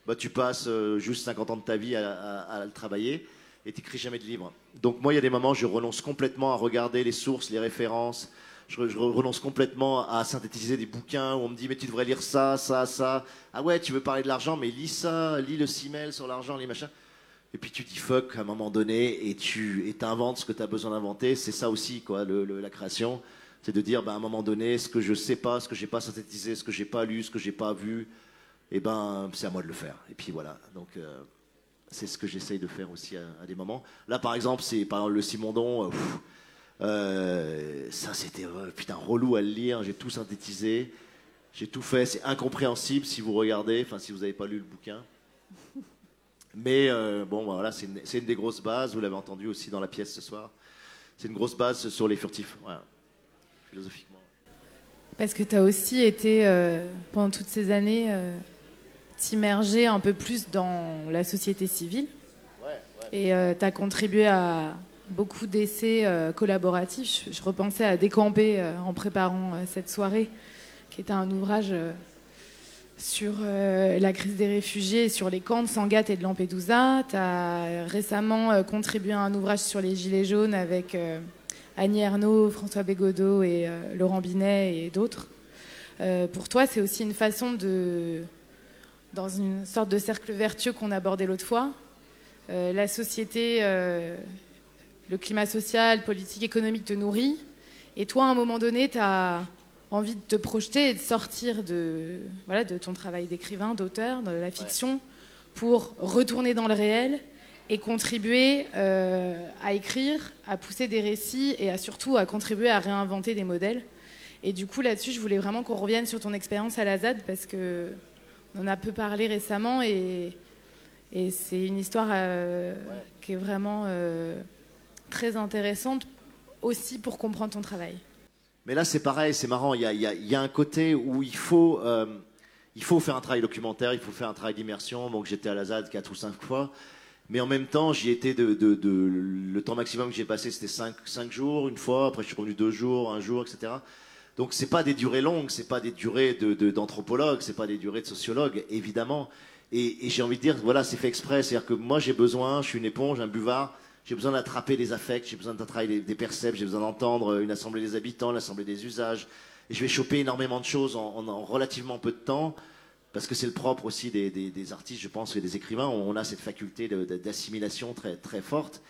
bah, tu passes euh, juste 50 ans de ta vie à le travailler et t'écris jamais de livre. Donc moi, il y a des moments, je renonce complètement à regarder les sources, les références, je, renonce complètement à synthétiser des bouquins où on me dit mais tu devrais lire ça, ça, ça. Ah ouais, tu veux parler de l'argent, mais lis ça, lis le simel sur l'argent, lis machin. Et puis tu dis fuck à un moment donné et tu inventes ce que tu as besoin d'inventer. C'est ça aussi, quoi, la création. C'est de dire, ben, à un moment donné, ce que je sais pas, ce que j'ai pas synthétisé, ce que j'ai pas lu, ce que j'ai pas vu, et ben, c'est à moi de le faire. Et puis voilà. Donc, euh, c'est ce que j'essaye de faire aussi à, des moments. Là, par exemple, c'est par exemple, le Simondon. euh, euh, ça, c'était euh, putain relou à le lire. J'ai tout synthétisé. J'ai tout fait. C'est incompréhensible si vous regardez, enfin, si vous n'avez pas lu le bouquin. Mais euh, bon, voilà, c'est une, des grosses bases. Vous l'avez entendu aussi dans la pièce ce soir. C'est une grosse base sur les furtifs, voilà, philosophiquement. Parce que tu as aussi été, euh, pendant toutes ces années, euh, t'immerger un peu plus dans la société civile. Et tu as contribué à beaucoup d'essais euh, collaboratifs. Je, repensais à Décamper euh, en préparant euh, cette soirée, qui était un ouvrage sur la crise des réfugiés, sur les camps de Sangatte et de Lampedusa. Tu as récemment contribué à un ouvrage sur les Gilets jaunes avec Annie Ernaux, François Bégodeau et Laurent Binet et d'autres. Pour toi, c'est aussi une façon de, dans une sorte de cercle vertueux qu'on abordait l'autre fois, la société, le climat social, politique, économique te nourrit. Et toi, à un moment donné, tu as envie de te projeter et de sortir de, voilà, de ton travail d'écrivain, d'auteur, de la fiction, pour retourner dans le réel et contribuer euh, à écrire, à pousser des récits et à surtout à contribuer à réinventer des modèles. Et du coup, là-dessus, je voulais vraiment qu'on revienne sur ton expérience à la ZAD parce que on en a peu parlé récemment et, et c'est une histoire euh, qui est vraiment euh, très intéressante aussi pour comprendre ton travail. Mais là, c'est pareil, c'est marrant. Il y a, un côté où il faut, euh, il faut faire un travail documentaire, il faut faire un travail d'immersion. Donc, j'étais à la ZAD quatre ou cinq fois. Mais en même temps, j'y étais de, Le temps maximum que j'ai passé, c'était cinq, cinq jours, une fois. Après, je suis revenu deux jours, un jour, etc. Donc, c'est pas des durées longues, c'est pas des durées de- de- d'anthropologue, c'est pas des durées de sociologue, évidemment. Et, et j'ai envie de dire, voilà, c'est fait exprès. C'est-à-dire que moi, j'ai besoin, je suis une éponge, un buvard. J'ai besoin d'attraper des affects, j'ai besoin travail des, des percepts, j'ai besoin d'entendre une assemblée des habitants, l'assemblée des usages. Et je vais choper énormément de choses en, en- en relativement peu de temps, parce que c'est le propre aussi des, artistes, je pense, et des écrivains. On a cette faculté d'assimilation très, très forte.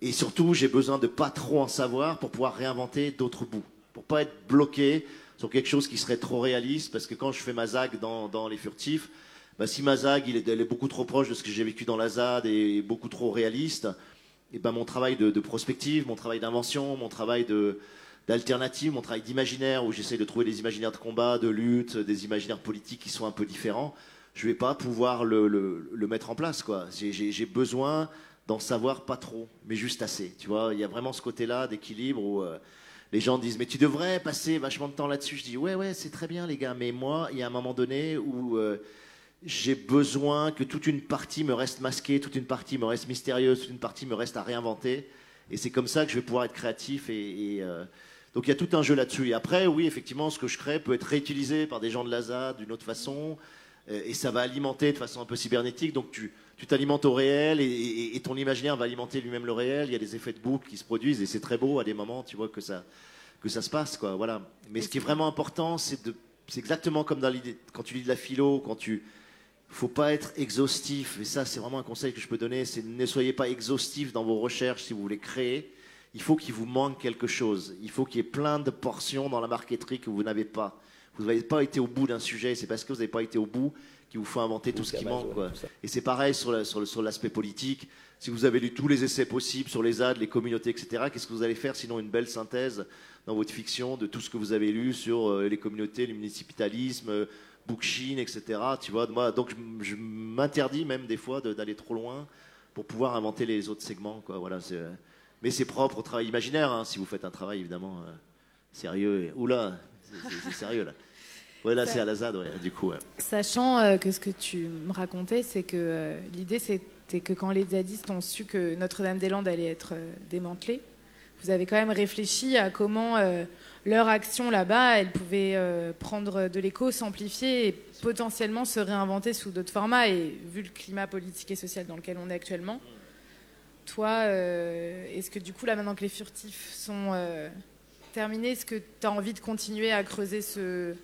Et surtout, j'ai besoin de pas trop en savoir pour pouvoir réinventer d'autres bouts, pour pas être bloqué sur quelque chose qui serait trop réaliste, parce que quand je fais ma zague dans, Les Furtifs, bah, si ma zague il est, est beaucoup trop proche de ce que j'ai vécu dans la ZAD et beaucoup trop réaliste, et ben mon travail de, prospective, mon travail d'invention, mon travail d'alternative, mon travail d'imaginaire où j'essaie de trouver des imaginaires de combat, de lutte, des imaginaires politiques qui sont un peu différents, je vais pas pouvoir le, mettre en place quoi. J'ai besoin d'en savoir pas trop, mais juste assez. Tu vois, il y a vraiment ce côté-là d'équilibre où euh, les gens disent mais tu devrais passer vachement de temps là-dessus. Je dis ouais ouais c'est très bien les gars, mais moi il y a un moment donné où euh, j'ai besoin que toute une partie me reste masquée, toute une partie me reste mystérieuse, toute une partie me reste à réinventer. Et c'est comme ça que je vais pouvoir être créatif. Et, et, euh, donc il y a tout un jeu là-dessus. Et après, oui, effectivement, ce que je crée peut être réutilisé par des gens de l'ASA d'une autre façon. Euh, Et ça va alimenter de façon un peu cybernétique. Donc tu tu t'alimentes au réel et, et- et ton imaginaire va alimenter lui-même le réel. Il y a des effets de boucle qui se produisent et c'est très beau à des moments. Tu vois que ça que ça se passe, quoi. Voilà. Mais ce qui est vraiment important, c'est de c'est exactement comme dans l'idée quand tu lis de la philo, quand tu faut pas être exhaustif, et ça c'est vraiment un conseil que je peux donner, c'est ne soyez pas exhaustif dans vos recherches si vous voulez créer. Il faut qu'il vous manque quelque chose. Il faut qu'il y ait plein de portions dans la marqueterie que vous n'avez pas. Vous n'avez pas été au bout d'un sujet, c'est parce que vous n'avez pas été au bout qu'il vous faut inventer tout ce qui manque. quoi. Et c'est pareil sur la- sur le- sur l'aspect politique. Si vous avez lu tous les essais possibles sur les ZAD, les communautés, etc., qu'est-ce que vous allez faire sinon une belle synthèse dans votre fiction de tout ce que vous avez lu sur euh, les communautés, le municipalisme, euh, Bookchin, etc. Tu vois, moi, donc je, je m'interdis même des fois de- d'aller trop loin pour pouvoir inventer les autres segments. Quoi. Voilà, c'est, euh, mais c'est propre au travail imaginaire, hein, si vous faites un travail évidemment euh, sérieux. Et, oula, c'est, sérieux là. Ouais, là c'est à la ZAD, ouais, du coup. ouais. Sachant euh, que ce que tu me racontais, c'est que euh, l'idée c'était que quand les zadistes ont su que Notre-Dame-des-Landes allait être démantelée, vous avez quand même réfléchi à comment euh, leur action là-bas, elle pouvait euh, prendre de l'écho, s'amplifier et potentiellement se réinventer sous d'autres formats. Et vu le climat politique et social dans lequel on est actuellement, toi, euh, est-ce que du coup là maintenant que les furtifs sont terminer, est-ce que tu as envie de continuer à creuser ce.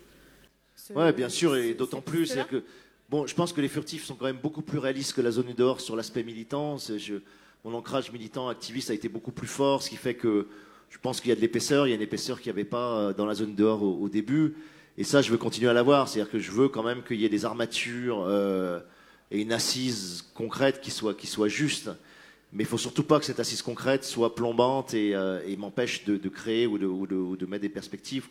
ce- Ouais, bien sûr, et d'autant plus. c'est-à-dire que, bon, je pense que les furtifs sont quand même beaucoup plus réalistes que la zone du dehors sur l'aspect militant. Je- mon ancrage militant, activiste a été beaucoup plus fort, ce qui fait que je pense qu'il y a de l'épaisseur. Il y a une épaisseur qu'il n'y avait pas euh, dans la zone dehors au, au début. Et ça, je veux continuer à l'avoir. C'est-à-dire que je veux quand même qu'il y ait des armatures euh, et une assise concrète qui soit, qui soit juste. Mais il faut surtout pas que cette assise concrète soit plombante et, euh, m'empêche de, créer ou de, de- mettre des perspectives.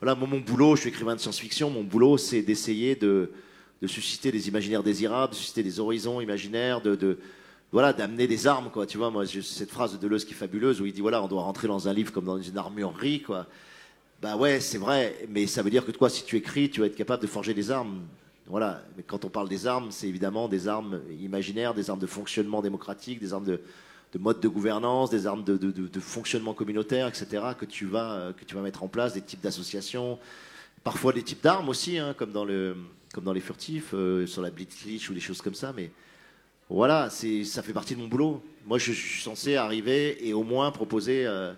Voilà, moi, mon boulot, je suis écrivain de science-fiction, mon boulot, c'est d'essayer de, susciter des imaginaires désirables, de susciter des horizons imaginaires, de- voilà, d'amener des armes, quoi. Tu vois, moi, cette phrase de Deleuze qui est fabuleuse où il dit voilà, on doit rentrer dans un livre comme dans une armurerie, quoi. Bah ouais, c'est vrai, mais ça veut dire que toi, si tu écris, tu vas être capable de forger des armes. Voilà, mais quand on parle des armes, c'est évidemment des armes imaginaires, des armes de fonctionnement démocratique, des armes de, de mode de gouvernance, des armes de, fonctionnement communautaire, etc., que tu vas, euh, que tu vas mettre en place, des types d'associations, parfois des types d'armes aussi, hein, comme, dans le, comme dans les furtifs, euh, sur la Blitzkrieg ou des choses comme ça, mais voilà, ça fait partie de mon boulot. Moi, je, suis censé arriver et au moins proposer euh,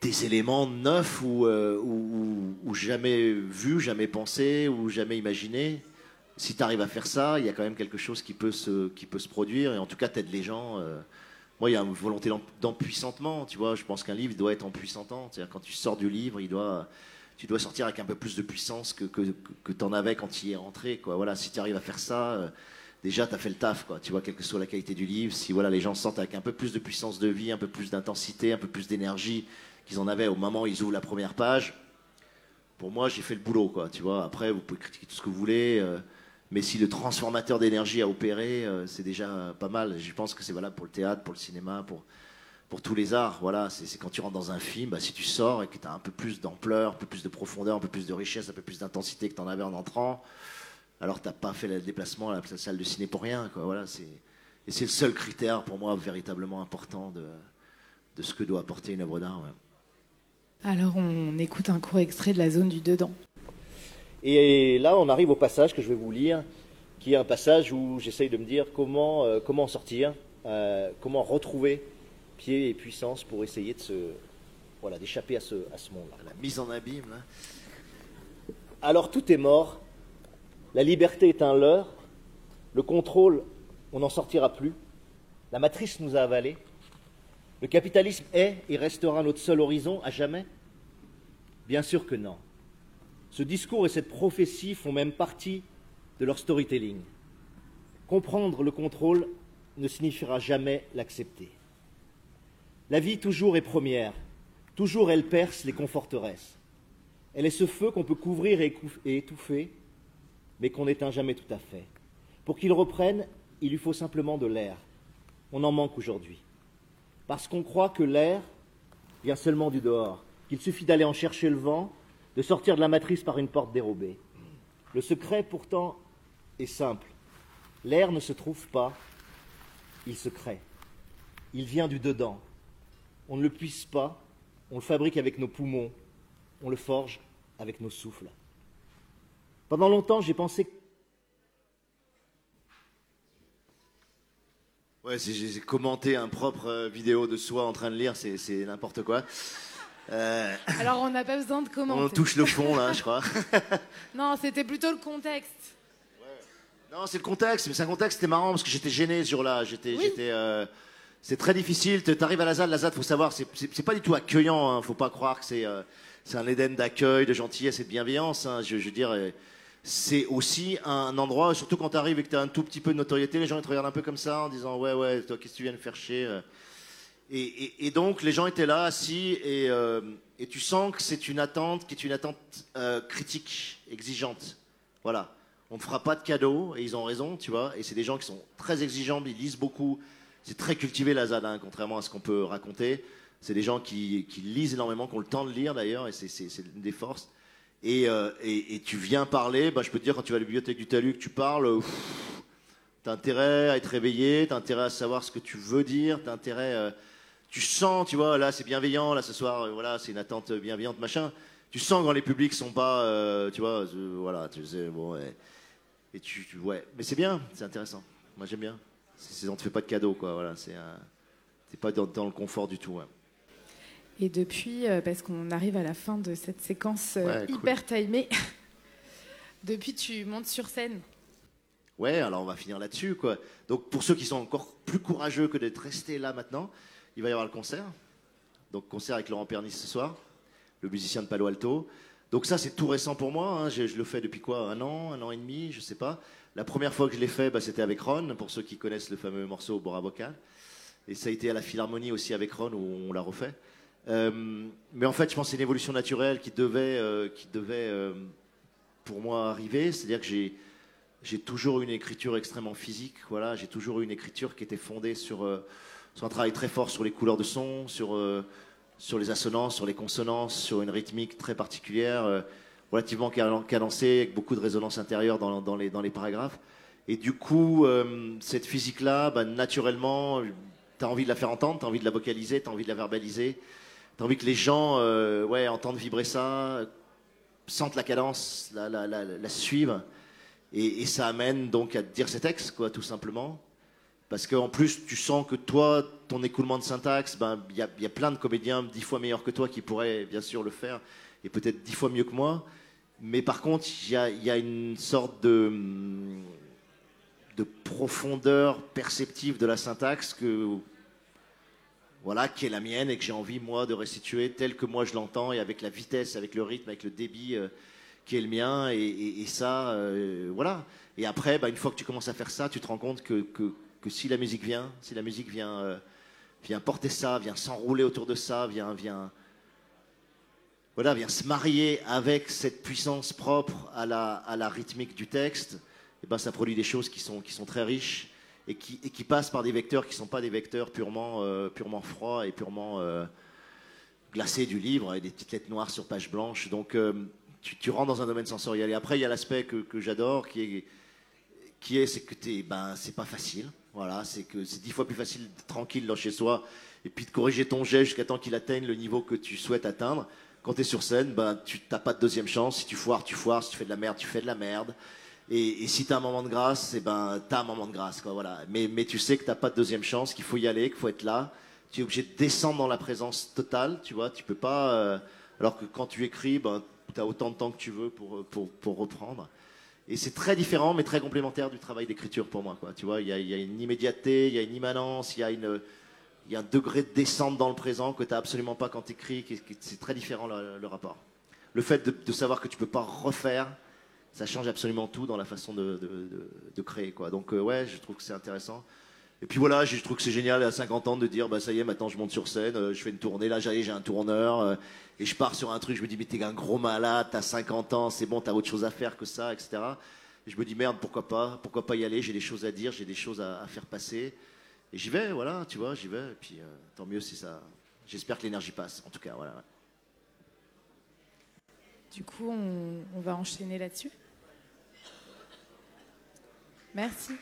des éléments neufs ou, euh, ou, jamais vus, jamais pensés ou jamais imaginés. Si tu arrives à faire ça, il y a quand même quelque chose qui peut se, produire et en tout cas, t'aides les gens. euh. moi, il y a une volonté d'em- d'empuissantement, tu vois. Je pense qu'un livre doit être empuissantant. C'est-à-dire, quand tu sors du livre, tu dois sortir avec un peu plus de puissance que, que, tu en avais quand tu y es rentré. Voilà, si tu arrives à faire ça, déjà, tu as fait le taf. Quoi. Tu vois, quelle que soit la qualité du livre, si voilà, les gens sortent avec un peu plus de puissance de vie, un peu plus d'intensité, un peu plus d'énergie qu'ils en avaient au moment où ils ouvrent la première page, pour moi, j'ai fait le boulot. Quoi, tu vois. Après, vous pouvez critiquer tout ce que vous voulez. euh, mais si le transformateur d'énergie a opéré, euh, c'est déjà pas mal. Je pense que c'est valable pour le théâtre, pour le cinéma, pour, pour tous les arts. Voilà, c'est quand tu rentres dans un film, bah, si tu sors et que tu as un peu plus d'ampleur, un peu plus de profondeur, un peu plus de richesse, un peu plus d'intensité que tu en avais en entrant, alors t'as pas fait le déplacement à la salle de ciné pour rien. Quoi. Voilà, c'est et c'est le seul critère pour moi véritablement important de, de ce que doit apporter une œuvre d'art. ouais. Alors, on écoute un court extrait de la zone du dedans. Et là, on arrive au passage que je vais vous lire, qui est un passage où j'essaye de me dire comment, euh, comment en sortir, euh, comment retrouver pied et puissance pour essayer de se, voilà, d'échapper à ce, à ce monde-là. La mise en abîme. hein. Alors tout est mort, la liberté est un leurre, le contrôle, on n'en sortira plus, la matrice nous a avalés, le capitalisme est et restera notre seul horizon à jamais? Bien sûr que non. Ce discours et cette prophétie font même partie de leur storytelling. Comprendre le contrôle ne signifiera jamais l'accepter. La vie toujours est première, toujours elle perce les conforteresses. Elle est ce feu qu'on peut couvrir et étouffer, mais qu'on n'éteint jamais tout à fait. Pour qu'il reprenne, il lui faut simplement de l'air. On en manque aujourd'hui. Parce qu'on croit que l'air vient seulement du dehors, qu'il suffit d'aller en chercher le vent, de sortir de la matrice par une porte dérobée. Le secret, pourtant, est simple. L'air ne se trouve pas, il se crée. Il vient du dedans. On ne le puise pas, on le fabrique avec nos poumons, on le forge avec nos souffles. Pendant longtemps, j'ai pensé Ouais, j'ai commenté un propre euh, vidéo de soi en train de lire, c'est c'est n'importe quoi. Euh, Alors, on n'a pas besoin de on commenter. touche le fond là, je crois. Non, c'était plutôt le contexte. Non, c'est le contexte, mais c'est un contexte, c'était marrant parce que j'étais gêné ce jour-là. J'étais, Oui. j'étais, euh, c'est très difficile. Tu arrives à la ZAD, la ZAD, faut savoir, c'est, pas du tout accueillant. Hein. Faut pas croire que c'est, euh, c'est un Éden d'accueil, de gentillesse et de bienveillance. Hein. Je, je veux dire, euh, c'est aussi un endroit, surtout quand tu arrives et que tu as un tout petit peu de notoriété, les gens ils te regardent un peu comme ça en disant ouais ouais, toi qu'est-ce que tu viens de faire chier. euh. Et, donc les gens étaient là assis et, euh, et tu sens que c'est une attente qui est une attente euh, critique, exigeante. Voilà. On ne fera pas de cadeaux et ils ont raison, tu vois. Et c'est des gens qui sont très exigeants, ils lisent beaucoup. C'est très cultivé la ZAD, hein, contrairement à ce qu'on peut raconter. C'est des gens qui, lisent énormément, qui ont le temps de lire d'ailleurs, et c'est- des forces. Et, euh, et- tu viens parler, bah, je peux te dire, quand tu vas à la bibliothèque du Talus, tu parles, tu as intérêt à être réveillé, tu as intérêt à savoir ce que tu veux dire, tu intérêt. euh, tu sens, tu vois, là c'est bienveillant, là ce soir, euh, voilà, c'est une attente bienveillante, machin. Tu sens quand les publics sont pas, euh, tu vois, euh, voilà, tu sais, bon. Et tu, ouais, mais c'est bien, c'est intéressant. Moi j'aime bien. C'est, on te fait pas de cadeau, quoi, voilà, c'est t'es pas dans, dans le confort du tout. ouais. Et depuis, euh, parce qu'on arrive à la fin de cette séquence euh, cool. hyper timée, depuis tu montes sur scène. Ouais, alors on va finir là-dessus, quoi. Donc pour ceux qui sont encore plus courageux que d'être restés là maintenant, il va y avoir le concert. Donc concert avec Laurent Pernis ce soir, le musicien de Palo Alto. Donc ça c'est tout récent pour moi. hein. Je, je le fais depuis quoi Un an, un an et demi, je sais pas. La première fois que je l'ai fait, bah, c'était avec Ron, pour ceux qui connaissent le fameux morceau Bora Vocal. Et ça a été à la Philharmonie aussi avec Ron où on l'a refait. Euh, mais en fait, je pense que c'est une évolution naturelle qui devait, euh, qui devait euh, pour moi arriver. C'est-à-dire que j'ai j'ai toujours une écriture extrêmement physique. Voilà, j'ai toujours eu une écriture qui était fondée sur, sur un travail très fort sur les couleurs de son, sur, sur les assonances, sur les consonances, sur une rythmique très particulière, relativement cadencée, avec beaucoup de résonance intérieure dans, les, dans les paragraphes. Et du coup, cette physique-là, bah, naturellement, tu as envie de la faire entendre, tu as envie de la vocaliser, tu as envie de la verbaliser, tu as envie que les gens euh, ouais, entendent vibrer ça, sentent la cadence, la, la, la, suivent. Et, ça amène donc à te dire ces textes, quoi, tout simplement. Parce qu'en plus, tu sens que toi, ton écoulement de syntaxe, ben, il y, a, y a plein de comédiens dix fois meilleurs que toi qui pourraient bien sûr le faire, et peut-être dix fois mieux que moi. Mais par contre, il y a, y a une sorte de, de profondeur perceptive de la syntaxe que, voilà, qui est la mienne et que j'ai envie, moi, de restituer telle que moi je l'entends et avec la vitesse, avec le rythme, avec le débit euh, qui est le mien. Et, ça, euh, voilà. Et après, bah, une fois que tu commences à faire ça, tu te rends compte que, que, si la musique vient, si la musique vient, euh, vient porter ça, vient s'enrouler autour de ça, vient, vient, voilà, vient se marier avec cette puissance propre à la, à la rythmique du texte, et ben, ça produit des choses qui sont, qui sont très riches et qui, et passent par des vecteurs qui ne sont pas des vecteurs purement, euh, froids et purement euh, glacés du livre, et des petites lettres noires sur page blanche. Donc euh, tu, rentres dans un domaine sensoriel. Et après, il y a l'aspect que, j'adore, qui est, que t'es, ben, c'est pas facile. Voilà, c'est dix fois plus facile d'être tranquille dans chez soi et puis de corriger ton jet jusqu'à temps qu'il atteigne le niveau que tu souhaites atteindre. Quand tu es sur scène, ben, tu n'as pas de deuxième chance. Si tu foires, tu foires. Si tu fais de la merde, tu fais de la merde. Et, et si tu as un moment de grâce, eh ben, tu as un moment de grâce. Quoi, voilà. mais, tu sais que tu pas de deuxième chance, qu'il faut y aller, qu'il faut être là. Tu es obligé de descendre dans la présence totale. Tu vois, tu peux pas. euh, alors que quand tu écris, ben, tu as autant de temps que tu veux pour, pour, pour reprendre. Et c'est très différent, mais très complémentaire du travail d'écriture pour moi. Quoi. Tu vois, il y a, une immédiateté, il y a une immanence, il y a, une, il y a un degré de descente dans le présent que tu n'as absolument pas quand tu écris. C'est très différent le, le rapport. Le fait de, de savoir que tu peux pas refaire, ça change absolument tout dans la façon de, créer. Quoi. Donc euh, ouais, je trouve que c'est intéressant. Et puis voilà, je trouve que c'est génial à 50 ans de dire, bah ça y est, maintenant je monte sur scène, euh, je fais une tournée, là j'ai un tourneur, euh, et je pars sur un truc, je me dis, mais t'es un gros malade, t'as 50 ans, c'est bon, t'as autre chose à faire que ça, etc. Et je me dis, merde, pourquoi pas, pourquoi pas y aller, j'ai des choses à dire, j'ai des choses à, faire passer. Et j'y vais, voilà, tu vois, j'y vais, et puis euh, tant mieux si ça... J'espère que l'énergie passe, en tout cas, voilà. Du coup, on va enchaîner là-dessus? Merci.